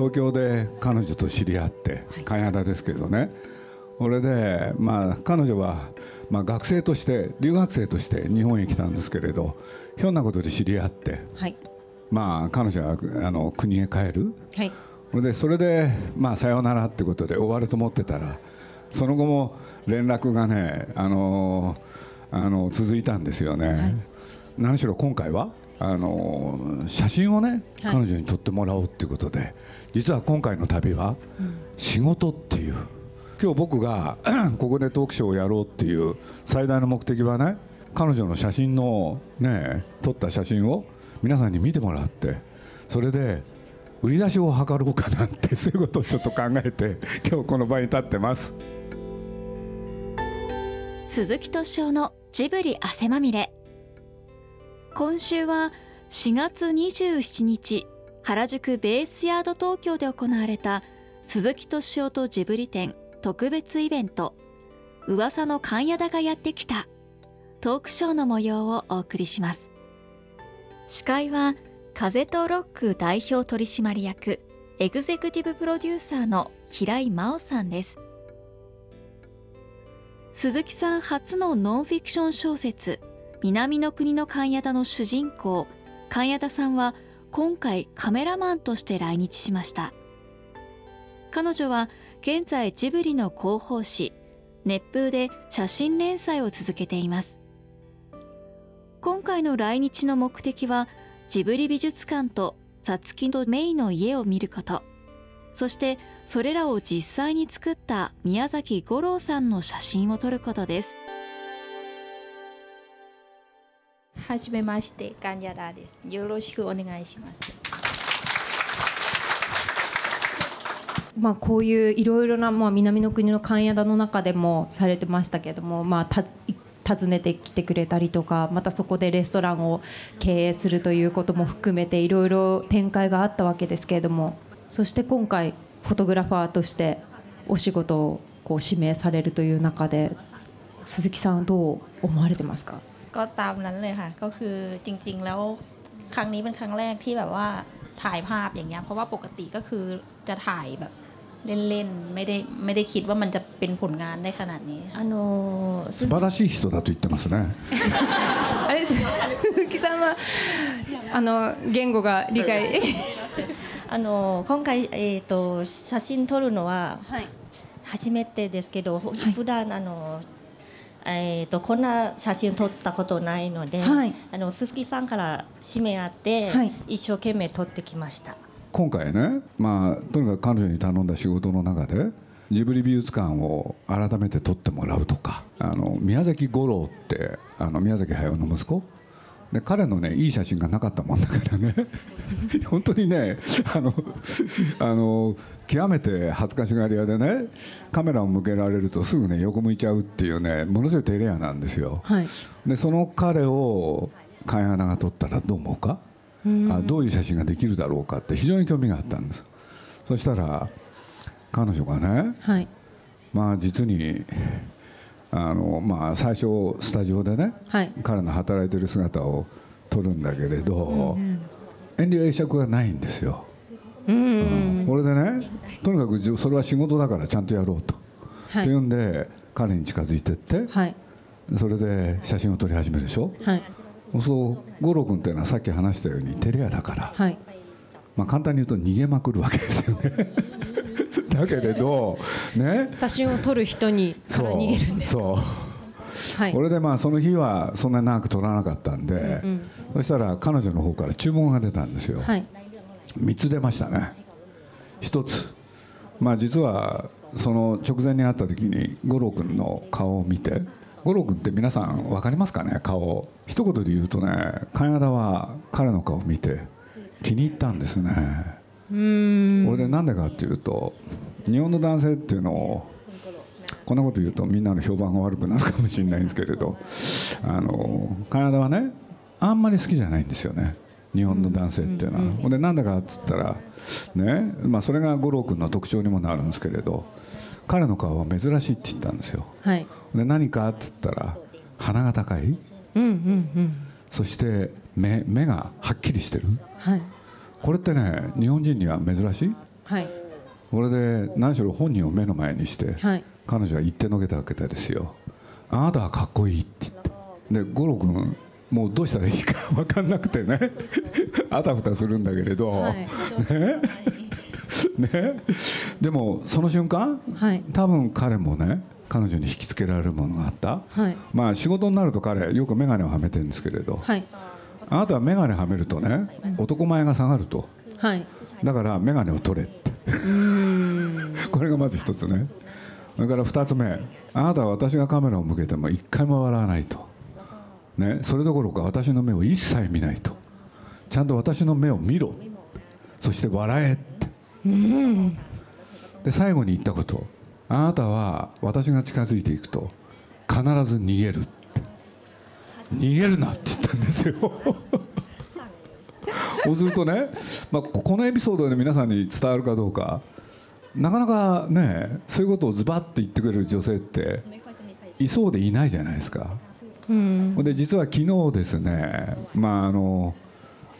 東京で彼女と知り合って金肌ですけどね。これでまあ彼女はまあ学生として留学生として日本へ来たんですけれどひょんなことで知り合ってはい。まあ彼女はあの国へ帰る。はい。それでそれでまあさようならってことで終わると思ってたらその後も連絡がねあのあの続いたんですよね、何しろ今回はあの写真をね、はい。彼女に撮ってもらおうっていうことで実は今回の旅は仕事っていう。今日僕が ここでトークショーをやろうっていう最大の目的はね彼女の写真のね撮った写真を皆さんに見てもらってそれで売り出しを図ろうかなんて そういうことをちょっと考えて今日この場に立ってます。鈴木敏夫のジブリ汗まみれ今週は4月27日原宿ベースヤード東京で行われた鈴木敏夫とジブリ展特別イベント噂の勘屋田がやってきた。トークショーの模様をお送りします。司会は風とロック代表取締役エグゼクティブプロデューサーの平井真央さんです。鈴木さん初のノンフィクション小説「南の国の勘屋田」の主人公勘屋田さんは今回カメラマンとして来日しました。彼女は現在ジブリの広報誌熱風で写真連載を続けています。今回の来日の目的はジブリ美術館とサツキとメイの家を見ること。そしてそれらを実際に作った宮崎五郎さんの写真を撮ることです。はじめまして、ガンヤラです。よろしくお願いします。まあ、こういういろいろな、まあ、南の国の勘屋田の中でもされてましたけども、まあ、訪ねてきてくれたりとかまたそこでレストランを経営するということも含めていろいろ展開があったわけですけれどもそして今回フォトグラファーとしてお仕事をこう指名されるという中で鈴木さんどう思われてますか？ ก็ตามนั้นเลยค่ะ ก็คือจริงๆ แล้วครั้งนี้เป็นครั้งแรกที่แบบว่าถ่ายภาพอย่างเงี้ย เพราะว่าปกติก็คือจะถ่ายแบบเล่นๆ ไม่ได้ไม่ได้คิดว่ามันจะเป็นผลงานได้ขนาดนี้ค่ะ あのー素晴らしい人だと言ってますねあれです鈴木さんはあの言語が理解あの今回、えー、と写真撮るのははい初めてですけど、普段あの、 えー、とこんな写真撮ったことないので、はいあの鈴木さんから指名あって、はい一生懸命撮ってきました。今回ね、まあ、とにかく彼女に頼んだ仕事の中でジブリ美術館を改めて撮ってもらうとかあの宮崎五郎ってあの宮崎駿の息子で彼のねいい写真がなかったもんだからね。本当にねあのあの極めて恥ずかしがり屋でねカメラを向けられるとすぐね横向いちゃうっていうねものすごい照れ屋なんですよ。はい。でその彼を貝穴が撮ったらどう思うか？あどういう写真ができるだろうかって非常に興味があったんです。そしたら彼女がねはい。まあ実にあの、まあ、最初スタジオでね、はい。彼の働いてる姿を撮るんだけれど、遠慮会釈がないんですよ、うんこれでねとにかくじそれは仕事だからちゃんとやろうと、はい。っていうんで彼に近づいてって、はい。それで写真を撮り始めるでしょ？はい。そう五郎君っていうのはさっき話したように照れ屋だから、はい。まあ、簡単に言うと逃げまくるわけですよね だけれどね。写真を撮る人にから逃げるんですそうはい。これでまあその日はそんなに長く撮らなかったんで、そしたら彼女の方から注文が出たんですよ、はい。3つ出ましたね。1つ。まあ実はその直前に会った時に五郎君の顔を見て五郎君って皆さん分かりますかね？顔。一言で言うとね金田は彼の顔を見て気に入ったんですねこれでなんでかっていうと日本の男性っていうのをこんなこと言うとみんなの評判が悪くなるかもしれないんですけれどあの金田はねあんまり好きじゃないんですよね。日本の男性っていうのは、ほんでなんだかっつったらね、まあ、それが五郎君の特徴にもなるんですけれど彼の顔は珍しいって言ったんですよ。はい。で何かっつったら鼻が高い。うんうんうん。そして目目がはっきりしてる。はいこれってね日本人には珍しい？はい。これで何しろ本人を目の前にしてはい。彼女は言ってのけたわけですよ「あなたはかっこいい」って言って。で五郎君もうどうしたらいいか分かんなくてね。あたふたするんだけれど、はい。ね？ね？でもその瞬間はい。多分彼もね彼女に引きつけられるものがあった。はい。まあ仕事になると彼よく眼鏡をはめてるんですけれど。はいあなたは眼鏡はめるとね男前が下がると。はい。だから眼鏡を取れって。これがまず一つね。それから二つ目。あなたは私がカメラを向けても一回も笑わないと、ね、それどころか私の目を一切見ないと。ちゃんと私の目を見ろ。そして笑えって。で最後に言ったこと。あなたは私が近づいていくと必ず逃げるって逃げるなって言ったんですよ。そうするとね、まあ、ここのエピソードで皆さんに伝わるかどうか。なかなかねそういうことをズバッと言ってくれる女性っていそうでいないじゃないですか。うん。で実は昨日ですねまああの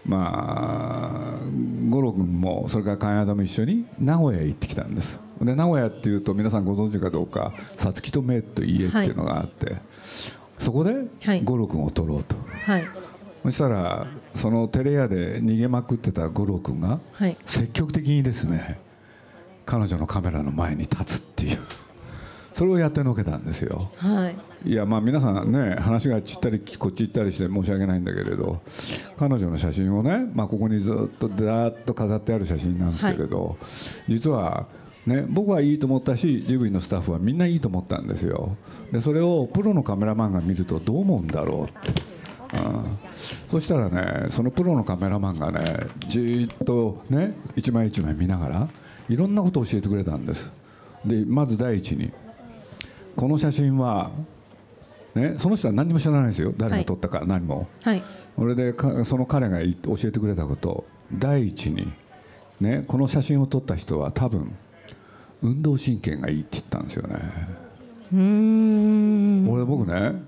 まあ五郎君もそれから金田も一緒に名古屋へ行ってきたんです。で名古屋っていうと皆さんご存知かどうか「さつきとめい」と家っていうのがあって、そこではい。五郎君を撮ろうと、はい。そしたらそのテレ屋で逃げまくってた五郎君がはい。積極的にですね彼女のカメラの前に立つっていう。それをやってのけたんですよ。はい。いやまあ皆さんね話がち行ったりこっち行ったりして申し訳ないんだけれど彼女の写真をね、まあ、ここにずっとだーっと飾ってある写真なんですけれど、実はね僕はいいと思ったしジブリのスタッフはみんないいと思ったんですよ。でそれをプロのカメラマンが見るとどう思うんだろうって、うん、そしたらねそのプロのカメラマンがねじーっとね一枚一枚見ながらいろんなことを教えてくれたんです。でまず第一にこの写真はね、その人は何も知らないですよ。誰が撮ったか何も、はい。それでかその彼が教えてくれたこと。第一に、ね、この写真を撮った人は多分運動神経がいいって言ったんですよね、うーん。俺僕ね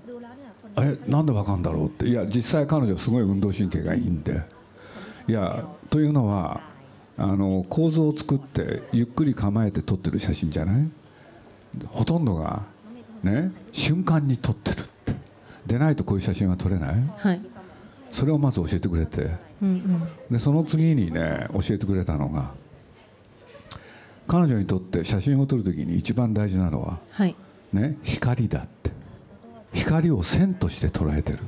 えなんでわかんだろうって。いや実際彼女すごい運動神経がいいんで。いやというのはあの構造を作ってゆっくり構えて撮ってる写真じゃない？ほとんどがね瞬間に撮ってるって。でないとこういう写真は撮れない？はい。それをまず教えてくれて。うんうん。でその次にね教えてくれたのが彼女にとって写真を撮るときに一番大事なのははい。ね、光だって。光を線として捉えてる。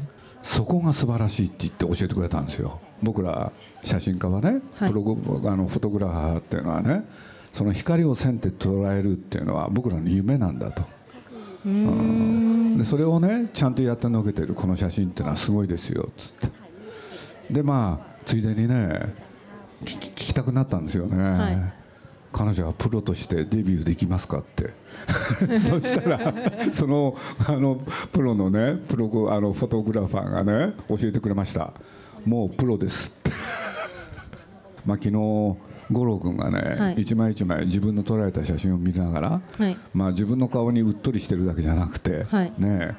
そこが素晴らしいって言って教えてくれたんですよ。僕ら写真家はね、はい。プログあのフォトグラファーっていうのはねその光を線で捉えるっていうのは僕らの夢なんだと。ん。でそれをねちゃんとやってのけてる。この写真っていうのはすごいですよつって。でまあついでにね聞き聞きたくなったんですよね、はい彼女はプロとしてデビューできますかって。そしたらそのあのプロのねプロあのフォトグラファーがね教えてくれました。もうプロですって。まあ昨日五郎君がね、はい。一枚一枚自分の撮られた写真を見ながら、はい。まあ、自分の顔にうっとりしてるだけじゃなくて、はい。ね、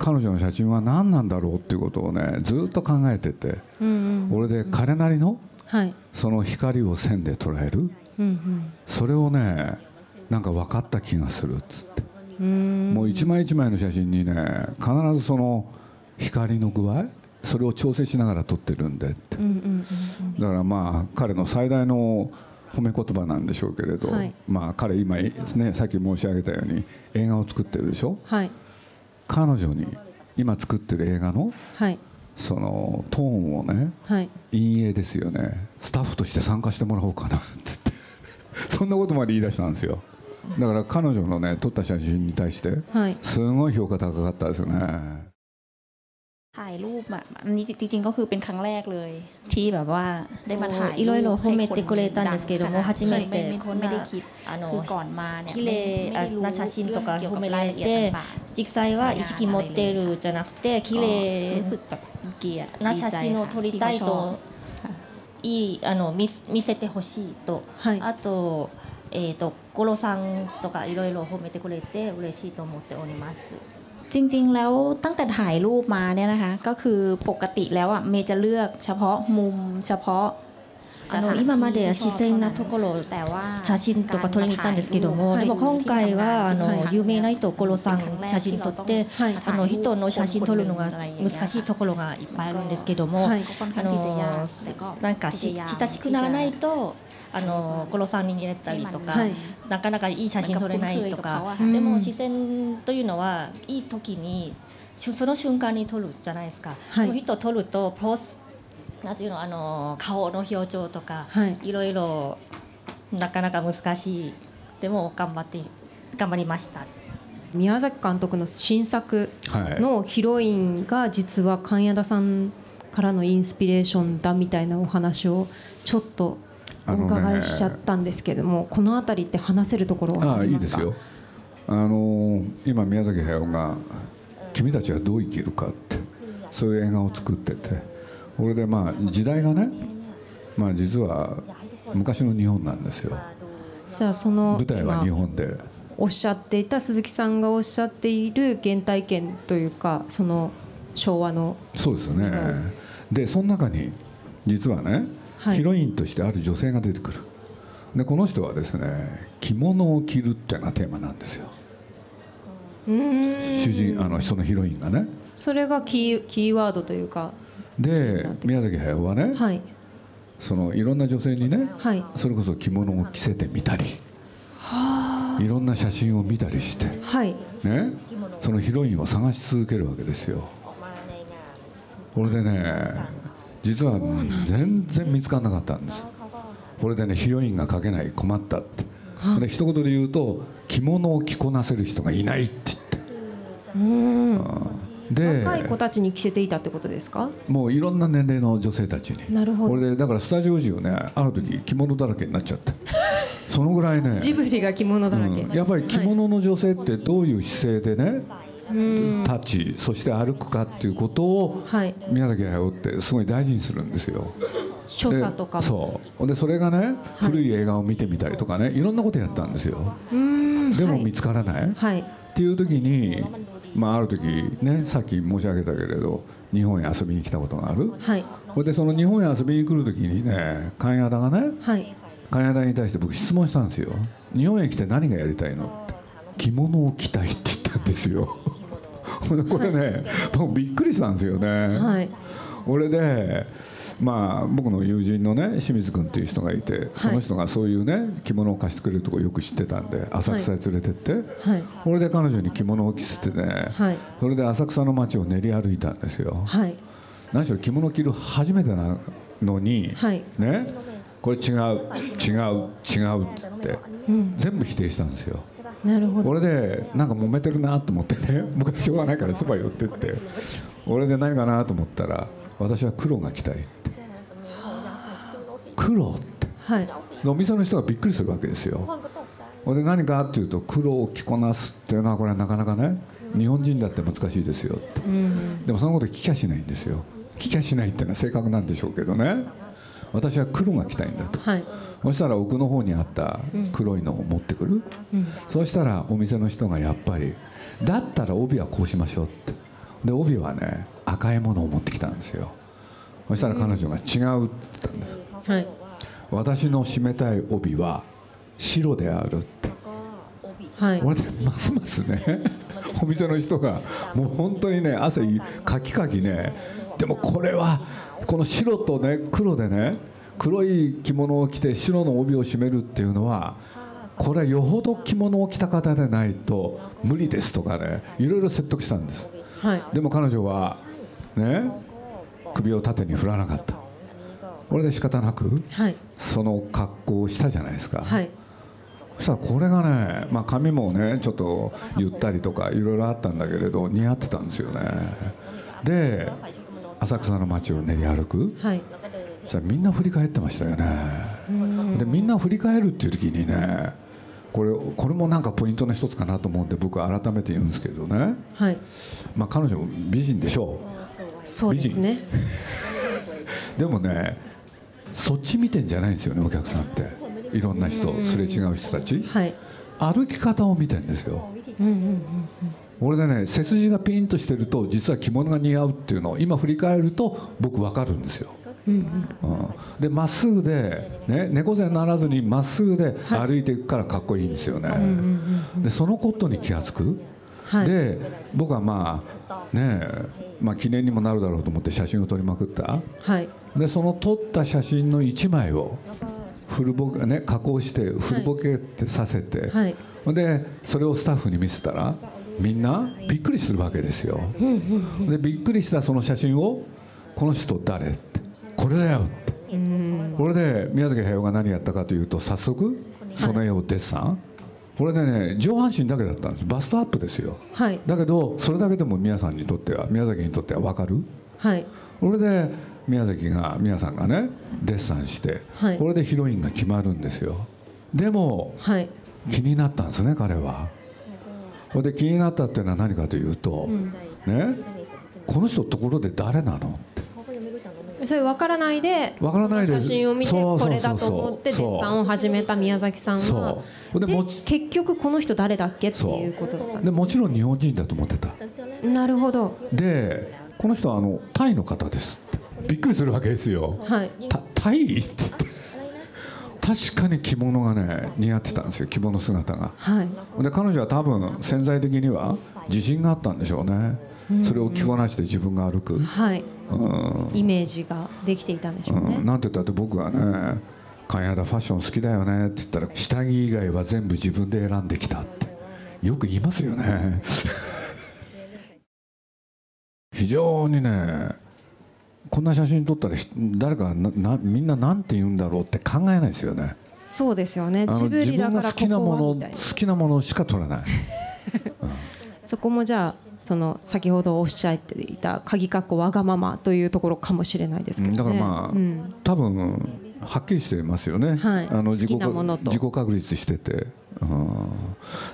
彼女の写真は何なんだろうっていうことをねずっと考えてて、うんうん。俺で彼なりのはい。その光を線で捉えるうんそれをねなんか分かった気がするっつって。もう一枚一枚の写真にね必ずその光の具合それを調整しながら撮ってるんでって。うんうんうんだからまあ彼の最大の褒め言葉なんでしょうけれど、はい。まあ彼今ですねさっき申し上げたように映画を作ってるでしょ。はい。彼女に今作ってる映画のはい。そのトーンをねはい。陰影ですよね。スタッフとして参加してもらおうかなっつってそんなことまで言い出したんですよだから彼女のね撮った写真に対してはいすごい評価高かったですよね ถ่ายรูปอ่ะอันนี้จริงๆก็คือเป็นครั้งแรกเลย ที่แบบว่าได้มาถ่าย いろいろ褒めてくれたんดัですけども初めてไม่ こんな ไม่ได้คิด あの คือก่อนมาเนี่ย 綺麗 ไม่ได้รู้ な写真とか เรื่องเกี่ยว 褒 กับ め ราย られ ละเอียด て ต่าง 実際は意識持っているじゃなくて綺麗ๆรู้สึกแบบเป็นเกียรติ な ดี 写 ใจ 真を ค่ะ 撮り ที่ た เขา い ชอบ と いいあの見見せてほしいと、はいあと,、えー、と五郎さんとかいろいろ褒めてくれて嬉しいと思っております。 จริง ๆ แล้วตั้งแต่ถ่ายรูปมาเนี่ยนะคะ ก็คือปกติแล้วอ่ะเมย์จะเลือกเฉพาะมุมเฉพาะ あの今まで自然なところ写真とか撮りに行ったんですけども、でも今回はあの有名な所さん写真撮って、はい。あの人の写真撮るのが難しいところがいっぱいあるんですけども、はい。あのなんかし親しくならないと。あのゴロさんに入れたりとか、はい。なかなかいい写真撮れないとか、うんでも自然というのはいい時にしその瞬間に撮るじゃないですか、はい。人撮るとプロスなんていうのあの顔の表情とか、はい。いろいろなかなか難しい。でも頑張って頑張りました。宮崎監督の新作はい。のヒロインが実は神谷田さんからのインスピレーションだみたいなお話をちょっとお伺いしちゃったんですけども、この辺りって話せるところはああありますかいいですよあの今宮崎駿が「君たちはどう生きるか」ってそういう映画を作っててこれでまあ時代がねまあ実は昔の日本なんですよ。じゃあその舞台は日今本で。おっしゃっていた鈴木さんがおっしゃっている原体験というかその昭和の。そうですね。でその中に実はね、はい。ヒロインとしてある女性が出てくる。でこの人はですね着物を着るっていうのがテーマなんですよ。主人あのそのヒロインがね。それがキーキーワードというかで宮崎駿はね、はい。そのいろんな女性にね、はい。それこそ着物を着せてみたりいろんな写真を見たりして、はい。ね、そのヒロインを探し続けるわけですよ。これでね実は全然見つからなかったんです。これでねヒロインが描けない困ったって。で一言で言うと着物を着こなせる人がいないって言ってで若い子たちに着せていたってことですか？もういろんな年齢の女性たちに。なるほど。これでだからスタジオ中ねある時着物だらけになっちゃって。そのぐらいね。ジブリが着物だらけ、うん。やっぱり着物の女性ってどういう姿勢でね、立ちそして歩くかっていうことをはい。宮崎駿ってすごい大事にするんですよ。所で作とかも。そう。でそれがね古い映画を見てみたりとかねいろんなことやったんですよ。うーん。でも見つからない、はい。っていう時に、まあ、ある時ねさっき申し上げたけれど日本へ遊びに来たことがある。はい。それでその日本へ遊びに来る時にね神谷田がねはい。金田に対して僕質問したんですよ。日本へ来て何がやりたいのって。着物を着たいって言ったんですよ。これね、もうびっくりしたんですよね、はい。俺でまあ僕の友人のね清水君っていう人がいてその人がそういうね着物を貸してくれるとこよく知ってたんで浅草へ連れてって、はい。これで彼女に着物を着せてね、はい。それで浅草の街を練り歩いたんですよ。はい。何しろ着物着る初めてなのに、はい。ねこれ違う違う違うっつって、全部否定したんですよ。なるほど。俺でなんか揉めてるなと思ってね僕はしょうがないからそば寄ってって俺で何かなと思ったら私は黒が着たいって。黒って。はい。でお店の人がびっくりするわけですよ。俺で何かっていうと黒を着こなすっていうのはこれはなかなかね日本人だって難しいですよって。でもそのこと聞きゃしないんですよ。聞きゃしないっていうのは正確なんでしょうけどね。私は黒が着たいんだと。はい。そしたら奥の方にあった黒いのを持ってくる、そうしたらお店の人がやっぱりだったら帯はこうしましょうって。で帯はね赤いものを持ってきたんですよ。そしたら彼女が違うって言ったんです。はい。私の締めたい帯は白であるって。はい。これでますますね お店の人がもう本当にね汗かきかきねでもこれはこの白とね黒でね黒い着物を着て白の帯を締めるっていうのはこれはよほど着物を着た方でないと無理ですとかねいろいろ説得したんです。はい。でも彼女はね。首を縦に振らなかった。これで仕方なくはい。その格好をしたじゃないですか、はい。そしたらこれがね、まあ、髪もねちょっとゆったりとかいろいろあったんだけれど似合ってたんですよね。で浅草の街を練り歩く。はい。そしたらみんな振り返ってましたよね。でみんな振り返るっていう時にねこれこれもなんかポイントの一つかなと思うんで僕は改めて言うんですけどね、はい。まあ、彼女美人でしょそうですね。う でもねそっち見てんじゃないんですよねお客さんって。いろんな人すれ違う人たち。はい。歩き方を見てんですよ。俺でね背筋がピンとしてると実は着物が似合うっていうのを今振り返ると僕分かるんですよ。でまっすぐで、ね、猫背にならずにまっすぐで歩いていくからかっこいいんですよね、でそのことに気が付く、はい、で僕はまあねまあ記念にもなるだろうと思って写真を撮りまくった、はい、でその撮った写真の1枚をフルボケ、ね、加工してフルボケってさせて、はい、でそれをスタッフに見せたらみんなびっくりするわけですよ、でびっくりしたその写真を「この人誰?」って「これだよ」って。これで宮崎駿が何やったかというと早速その絵をデッサン、これでね上半身だけだったんです。バストアップですよ、はい、だけどそれだけでも皆さんにとっては宮崎にとっては分かる、はい、これで宮崎が宮さんがねデッサンして、はい、これでヒロインが決まるんですよ。でも、はい、気になったんですね彼は。これで気になったっていうのは何かというと、うん、ねこの人ところで誰なの？それ分からないで分からないで。写真を見てこれだと思ってデッサンを始めた宮崎さんは。で結局この人誰だっけっていうことだったでもちろん日本人だと思ってた。なるほど。でこの人はあのタイの方ですびっくりするわけですよ、はい、タイって言って。確かに着物がね似合ってたんですよ。着物姿が、はい、で彼女は多分潜在的には自信があったんでしょうねそれを着こなして自分が歩く、はい、イメージができていたんでしょうね、うん、なんて言ったって僕はね「金谷ファッション好きだよね」って言ったら「下着以外は全部自分で選んできた」ってよく言いますよね。非常にねこんな写真撮ったら誰かなみんななんて言うんだろうって考えないですよね。そうですよね。自分が好きなもの好きなものしか撮らない、うん、そこもじゃあその先ほどおっしゃっていた鍵括弧わがままというところかもしれないですけど、ね、だからまあ、うん、多分はっきりしてますよね、はい、あの自己自己確立してて、うん、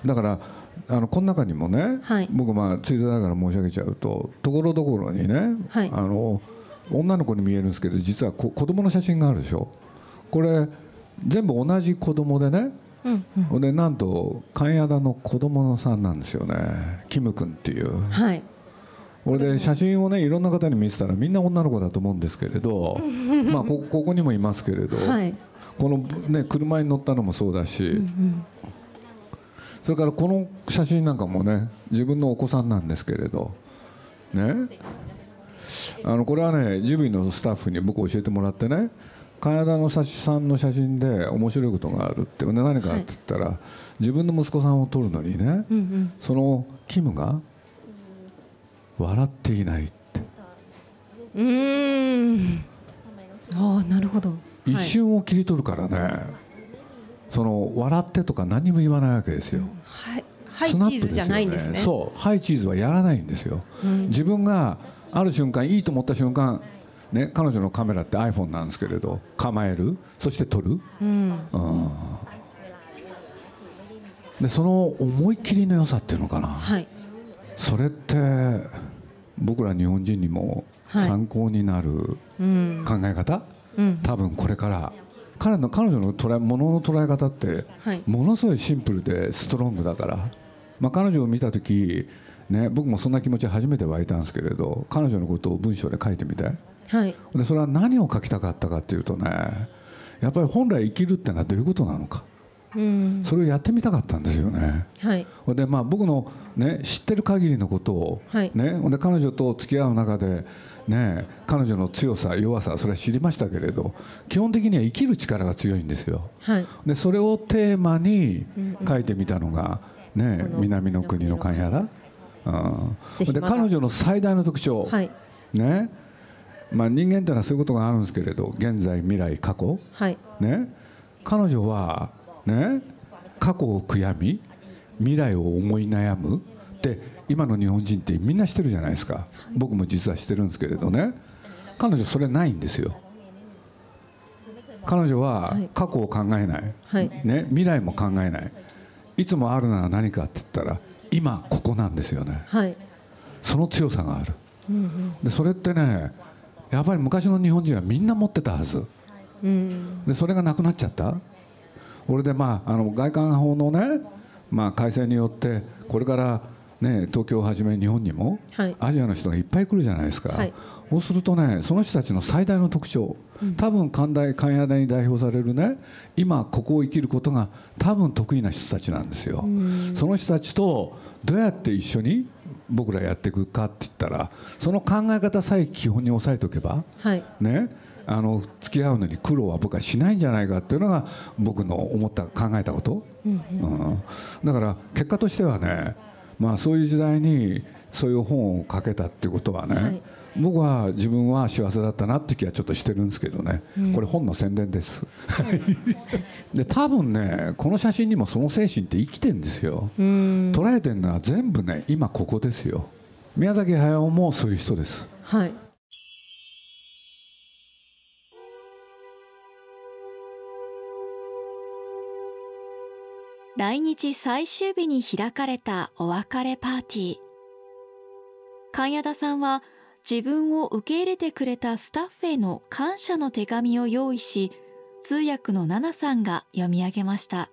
だからあのこの中にもね、はい、僕まあついでながら申し上げちゃうとところどころにね、はい、あの女の子に見えるんですけど実はこ子供の写真があるでしょ。これ全部同じ子供でねうんうん、でなんと関谷田の子供のさんなんですよね。キム君っていう。はい。これで写真をねいろんな方に見せたらみんな女の子だと思うんですけれど まあこここにもいますけれど、はい、この、ね、車に乗ったのもそうだし、うんうん、それからこの写真なんかもね自分のお子さんなんですけれどね。あのこれはねジブリのスタッフに僕教えてもらってね金田のさんの写真で面白いことがあるって何かって言ったら、はい、自分の息子さんを撮るのにね、うんうん、そのキムが笑っていないって。うん。ああなるほど。一瞬を切り取るからね、はい、その笑ってとか何も言わないわけですよ、はい。ハイチーズじゃないんですね。そう。ハイチーズはやらないんですよ、うん、自分がある瞬間いいと思った瞬間ね、彼女のカメラって iPhone なんですけれど構えるそして撮る、うん、でその思い切りの良さっていうのかな、はい、それって僕ら日本人にも参考になる考え方、うん、多分これから。彼の彼女の捉えものの捉え方ってものすごいシンプルでストロングだから、まあ、彼女を見た時ね、僕もそんな気持ち初めて湧いたんですけれど彼女のことを文章で書いてみてはい、でそれは何を書きたかったかっていうとねやっぱり本来生きるってのはどういうことなのか、うん、それをやってみたかったんですよね。はい、でまあ僕の、ね、知ってる限りのことを、はい、ね、で彼女と付き合う中で、ね、彼女の強さ弱さそれは知りましたけれど基本的には生きる力が強いんですよ。はい、でそれをテーマに書いてみたのが、ね、南の国の勘やだ。うん、で彼女の最大の特徴、はい、ねまあ、人間ってのはそういうことがあるんですけれど現在未来過去、はい、ね、彼女は、ね、過去を悔やみ未来を思い悩む。って今の日本人ってみんなしてるじゃないですか。僕も実はしてるんですけれどね。彼女それないんですよ。彼女は過去を考えない、はい、ね、未来も考えない。いつもあるのは何かって言ったら今ここなんですよね、はい、その強さがある、うんうん、でそれってねやっぱり昔の日本人はみんな持ってたはず、うん、でそれがなくなっちゃった。俺でまああの外観法のね、まあ、改正によってこれからね、東京をはじめ日本にも、はい、アジアの人がいっぱい来るじゃないですか、はい、そうするとねその人たちの最大の特徴、うん、多分寛大寛大に代表されるね今ここを生きることが多分得意な人たちなんですよ。その人たちとどうやって一緒に僕らやっていくかって言ったらその考え方さえ基本に押さえておけば、はい、ねあの付き合うのに苦労は僕はしないんじゃないかっていうのが僕の思った考えたこと、うん、うん、だから結果としてはねまあ、そういう時代にそういう本を書けたっていうことはね、はい、僕は自分は幸せだったなって気はちょっとしてるんですけどね、うん、これ本の宣伝です、で多分ねこの写真にもその精神って生きてるんですよ。捉えてるのは全部ね今ここですよ。宮崎駿もそういう人です。はい。来日最終日に開かれたお別れパーティー。神谷田さんは自分を受け入れてくれたスタッフへの感謝の手紙を用意し、通訳の奈々さんが読み上げました。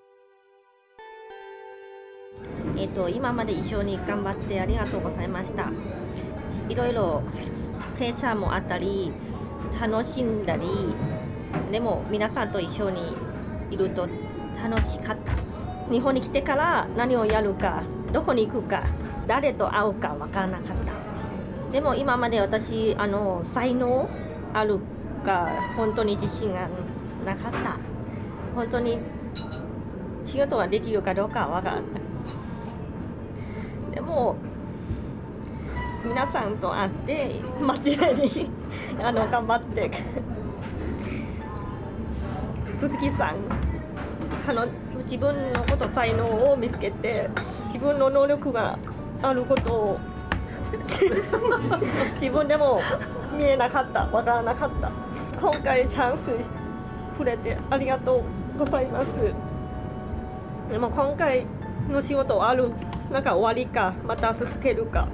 えっ、と、今まで一緒に頑張ってありがとうございました。いろいろプレッシャーもあったり、楽しんだり、でも皆さんと一緒にいると楽しかった。日本に来てから何をやるかどこに行くか誰と会うか分からなかったでも今まで私あの才能あるか本当に自信がなかった。本当に仕事ができるかどうかは分からない。でも皆さんと会って間違いにあの頑張って 鈴木さん彼自分のこと才能を見つけて自分の能力があることを 自分でも見えなかった。わからなかった。今回チャンス触れてありがとうございます。でも今回の仕事あるなんか終わりかまた続けるか。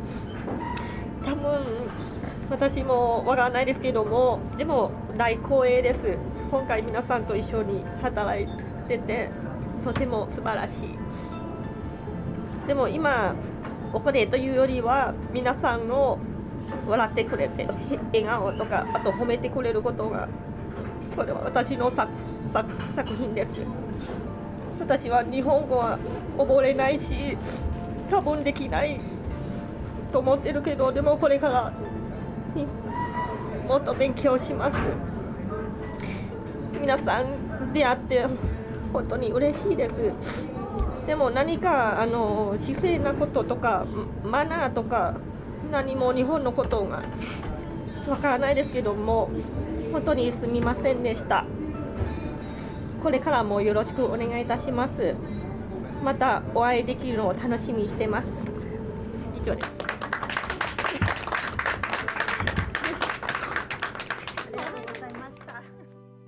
多分私もわからないですけどもでも大光栄です。今回皆さんと一緒に働いててとても素晴らしい。でも今お金というよりは皆さんの笑ってくれて笑顔とかあと褒めてくれることがそれは私の作作作品です。私は日本語は覚れないし多分できないと思ってるけどでもこれからもっと勉強します。皆さん出会って本当に嬉しいです。でも何かあの姿勢なこととかマナーとか何も日本のことがわからないですけども本当にすみませんでした。これからもよろしくお願いいたします。またお会いできるのを楽しみにしてます。以上です。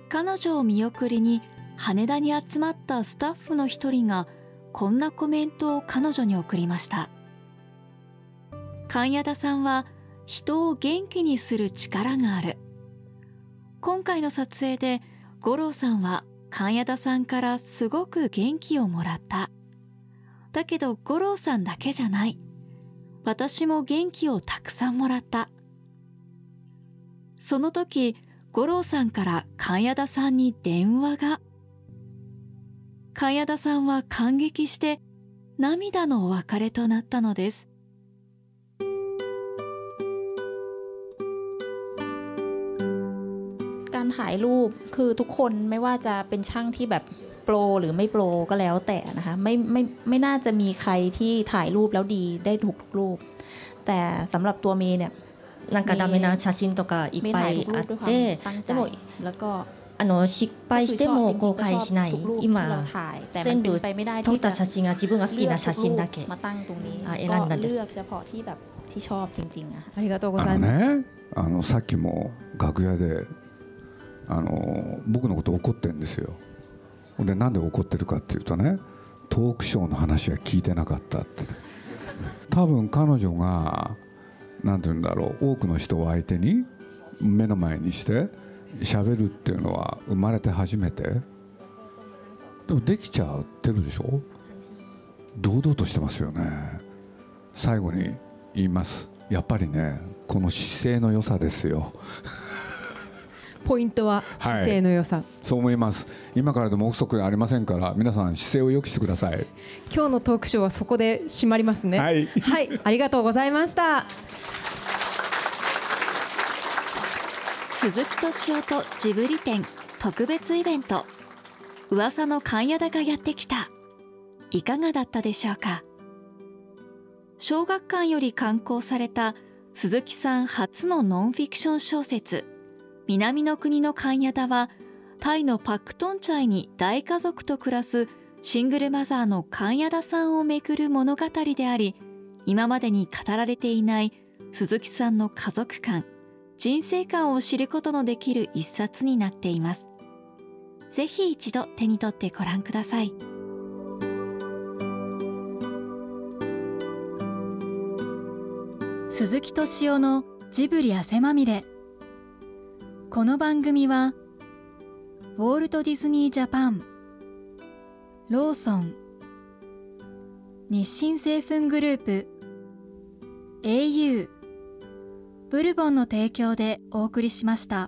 彼女を見送りに羽田に集まったスタッフの一人がこんなコメントを彼女に送りました。神谷田さんは人を元気にする力がある。今回の撮影で五郎さんは神谷田さんからすごく元気をもらった。だけど五郎さんだけじゃない。私も元気をたくさんもらった。その時五郎さんから神谷田さんに電話が。茅田さんは感激して涙のお別れとなったのですการถ่ายรูปคือทุกคนไม่ว่าจะเป็นช่างที่แบบโปรหรือไม่โปรก็แล้วแต่นะคะไม่ไม่ไม่น่าจะมีใครที่ถ่ายรูปแล้วดีได้ถูกทุกรูป แต่สำหรับตัวเมย์เนี่ยなんかダメな写真とかいっぱいあってでもแล้วก็ あの失敗しても後悔しない今全部撮った写真が自分が好きな写真だけ選んだんです。ありがとうございます。ねあのさっきも楽屋であの僕のこと怒ってるんですよ。でなんで怒ってるかっていうとねトークショーの話は聞いてなかったって。多分彼女が何て言うんだろう多くの人を相手に目の前にして喋るっていうのは生まれて初めて？でもできちゃってるでしょ？堂々としてますよね。最後に言います。やっぱりねこの姿勢の良さですよ。ポイントは姿勢の良さ、はい、そう思います。今からでも憶測ありませんから皆さん姿勢を良くしてください。今日のトークショーはそこで締まりますね。はい、はい、ありがとうございました鈴木敏夫とジブリ展特別イベント。噂の勘屋田がやってきた。いかがだったでしょうか？小学館より刊行された鈴木さん初のノンフィクション小説南の国のカンヤダはタイのパクトンチャイに大家族と暮らすシングルマザーのカンヤダさんをめぐる物語であり今までに語られていない鈴木さんの家族観。人生観を知ることのできる一冊になっています。ぜひ一度手に取ってご覧ください。鈴木敏夫のジブリ汗まみれ。この番組はウォルト・ディズニー・ジャパンローソン日清製粉グループ au ブルボンの提供でお送りしました。